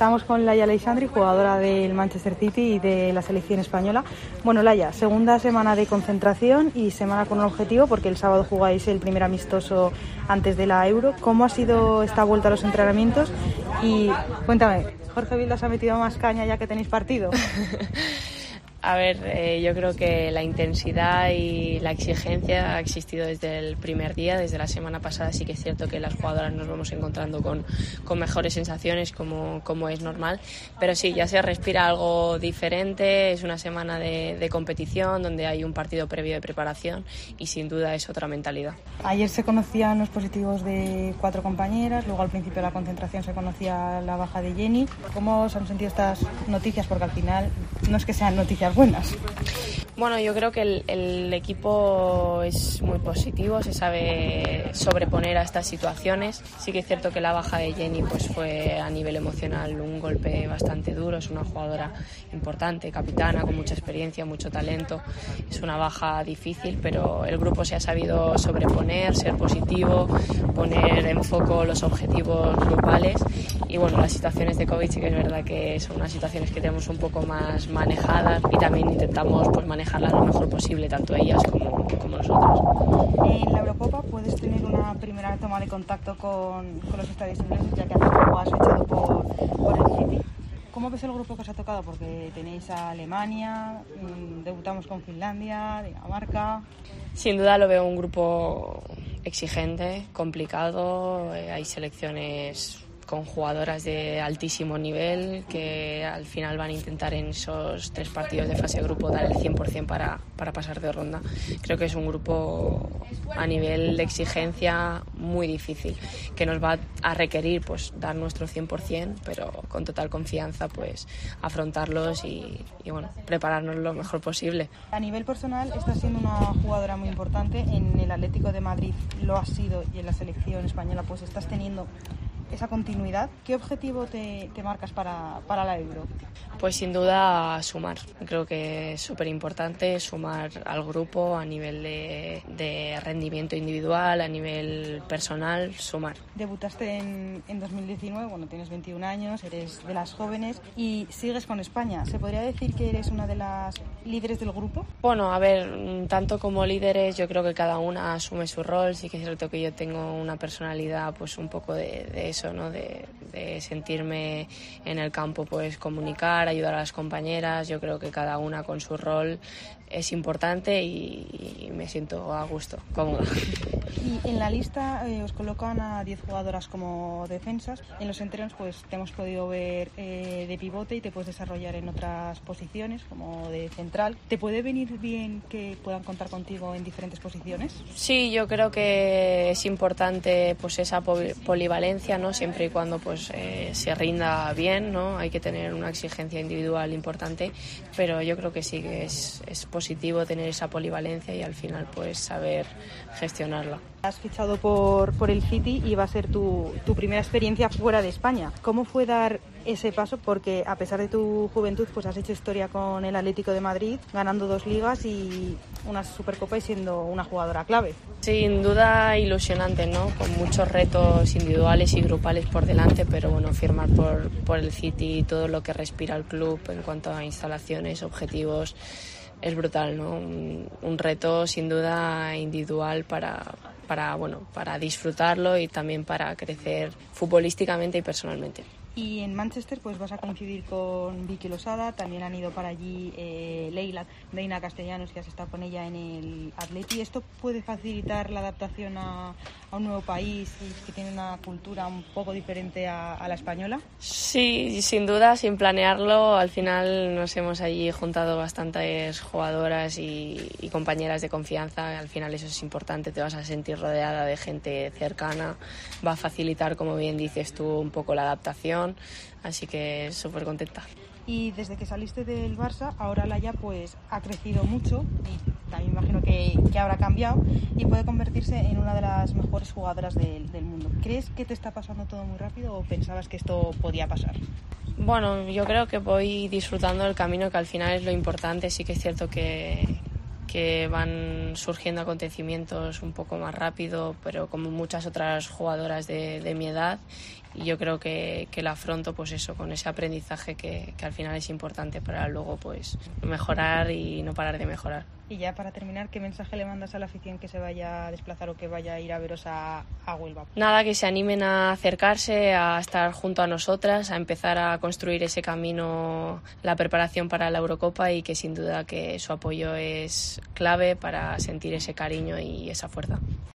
Estamos con Laia Alexandri, jugadora del Manchester City y de la selección española. Bueno, Laia, segunda semana de concentración y semana con un objetivo porque el sábado jugáis el primer amistoso antes de la Euro. ¿Cómo ha sido esta vuelta a los entrenamientos? Y cuéntame, ¿Jorge Vildas ha metido más caña ya que tenéis partido? A ver, eh, yo creo que la intensidad y la exigencia ha existido desde el primer día, desde la semana pasada sí que es cierto que las jugadoras nos vamos encontrando con, con mejores sensaciones como, como, es normal, pero sí, ya se respira algo diferente, es una semana de, de, competición donde hay un partido previo de preparación y sin duda es otra mentalidad. Ayer se conocían los positivos de cuatro compañeras, luego al principio de la concentración se conocía la baja de Jenny. ¿Cómo os han sentido estas noticias? Porque al final no es que sean noticias buenas. Bueno, yo creo que el, el, equipo es muy positivo, se sabe sobreponer a estas situaciones. Sí que es cierto que la baja de Jenny pues fue a nivel emocional un golpe bastante duro. Es una jugadora importante, capitana, con mucha experiencia, mucho talento. Es una baja difícil, pero el grupo se ha sabido sobreponer, ser positivo, poner en foco los objetivos grupales. Y bueno, las situaciones de COVID sí que es verdad que son unas situaciones que tenemos un poco más manejadas y también intentamos pues, manejarlas lo mejor posible, tanto ellas como, como, nosotros. En la Eurocopa puedes tener una primera toma de contacto con, con los estadios ingleses, ya que hace poco has fichado por, por el City. ¿Cómo ves el grupo que os ha tocado? Porque tenéis a Alemania, mmm, debutamos con Finlandia, Dinamarca. Sin duda lo veo un grupo exigente, complicado, eh, hay selecciones con jugadoras de altísimo nivel que al final van a intentar en esos tres partidos de fase de grupo dar el 100% para, para pasar de ronda. Creo que es un grupo a nivel de exigencia muy difícil, que nos va a requerir pues dar nuestro 100%, pero con total confianza pues afrontarlos y, y bueno, prepararnos lo mejor posible. A nivel personal estás siendo una jugadora muy importante en el Atlético de Madrid, lo has sido y en la selección española pues estás teniendo esa continuidad. ¿Qué objetivo te, te marcas para, para, la Euro? Pues sin duda sumar. Creo que es súper importante sumar al grupo a nivel de, de, rendimiento individual, a nivel personal, sumar. Debutaste en, en 2019, bueno, tienes 21 años, eres de las jóvenes y sigues con España. ¿Se podría decir que eres una de las líderes del grupo? Bueno, a ver, tanto como líderes, yo creo que cada una asume su rol. Sí que es cierto que yo tengo una personalidad pues un poco de, de eso, ¿no? De, de, sentirme en el campo, pues comunicar, ayudar a las compañeras. Yo creo que cada una con su rol es importante y, y me siento a gusto, cómoda. Y en la lista eh, os colocan a 10 jugadoras como defensas. En los entrenos pues te hemos podido ver eh, de pivote y te puedes desarrollar en otras posiciones como de central. ¿Te puede venir bien que puedan contar contigo en diferentes posiciones? Sí, yo creo que es importante pues esa polivalencia, ¿no? Siempre y cuando pues eh, se rinda bien, ¿no? Hay que tener una exigencia individual importante, pero yo creo que sí que es, es positivo tener esa polivalencia y al final pues saber gestionarla. Has fichado por, por el City y va a ser tu, tu, primera experiencia fuera de España. ¿Cómo fue dar ese paso? Porque a pesar de tu juventud, pues has hecho historia con el Atlético de Madrid, ganando dos ligas y una Supercopa y siendo una jugadora clave. Sin duda ilusionante, ¿no? Con muchos retos individuales y grupales por delante, pero bueno, firmar por, por el City y todo lo que respira el club en cuanto a instalaciones, objetivos es brutal, ¿no? Un, un, reto sin duda individual para, para, bueno, para disfrutarlo y también para crecer futbolísticamente y personalmente. Y en Manchester pues vas a coincidir con Vicky Losada, también han ido para allí eh, Leila, Deina Castellanos, que has estado con ella en el Atleti. ¿Esto puede facilitar la adaptación a, a un nuevo país que tiene una cultura un poco diferente a, a, la española? Sí, sin duda, sin planearlo. Al final nos hemos allí juntado bastantes jugadoras y, y compañeras de confianza. Al final eso es importante, te vas a sentir rodeada de gente cercana. Va a facilitar, como bien dices tú, un poco la adaptación así que súper contenta. Y desde que saliste del Barça, ahora Laia pues ha crecido mucho y también imagino que, que habrá cambiado y puede convertirse en una de las mejores jugadoras del, del mundo. ¿Crees que te está pasando todo muy rápido o pensabas que esto podía pasar? Bueno, yo creo que voy disfrutando del camino, que al final es lo importante. Sí que es cierto que, que van surgiendo acontecimientos un poco más rápido, pero como muchas otras jugadoras de, mi edad. y yo creo que, que la afronto pues eso, con ese aprendizaje que, que al final es importante para luego pues mejorar y no parar de mejorar. Y ya para terminar, ¿qué mensaje le mandas a la afición que se vaya a desplazar o que vaya a ir a veros a, a Huelva? Nada, que se animen a acercarse, a estar junto a nosotras, a empezar a construir ese camino, la preparación para la Eurocopa y que sin duda que su apoyo es clave para sentir ese cariño y esa fuerza.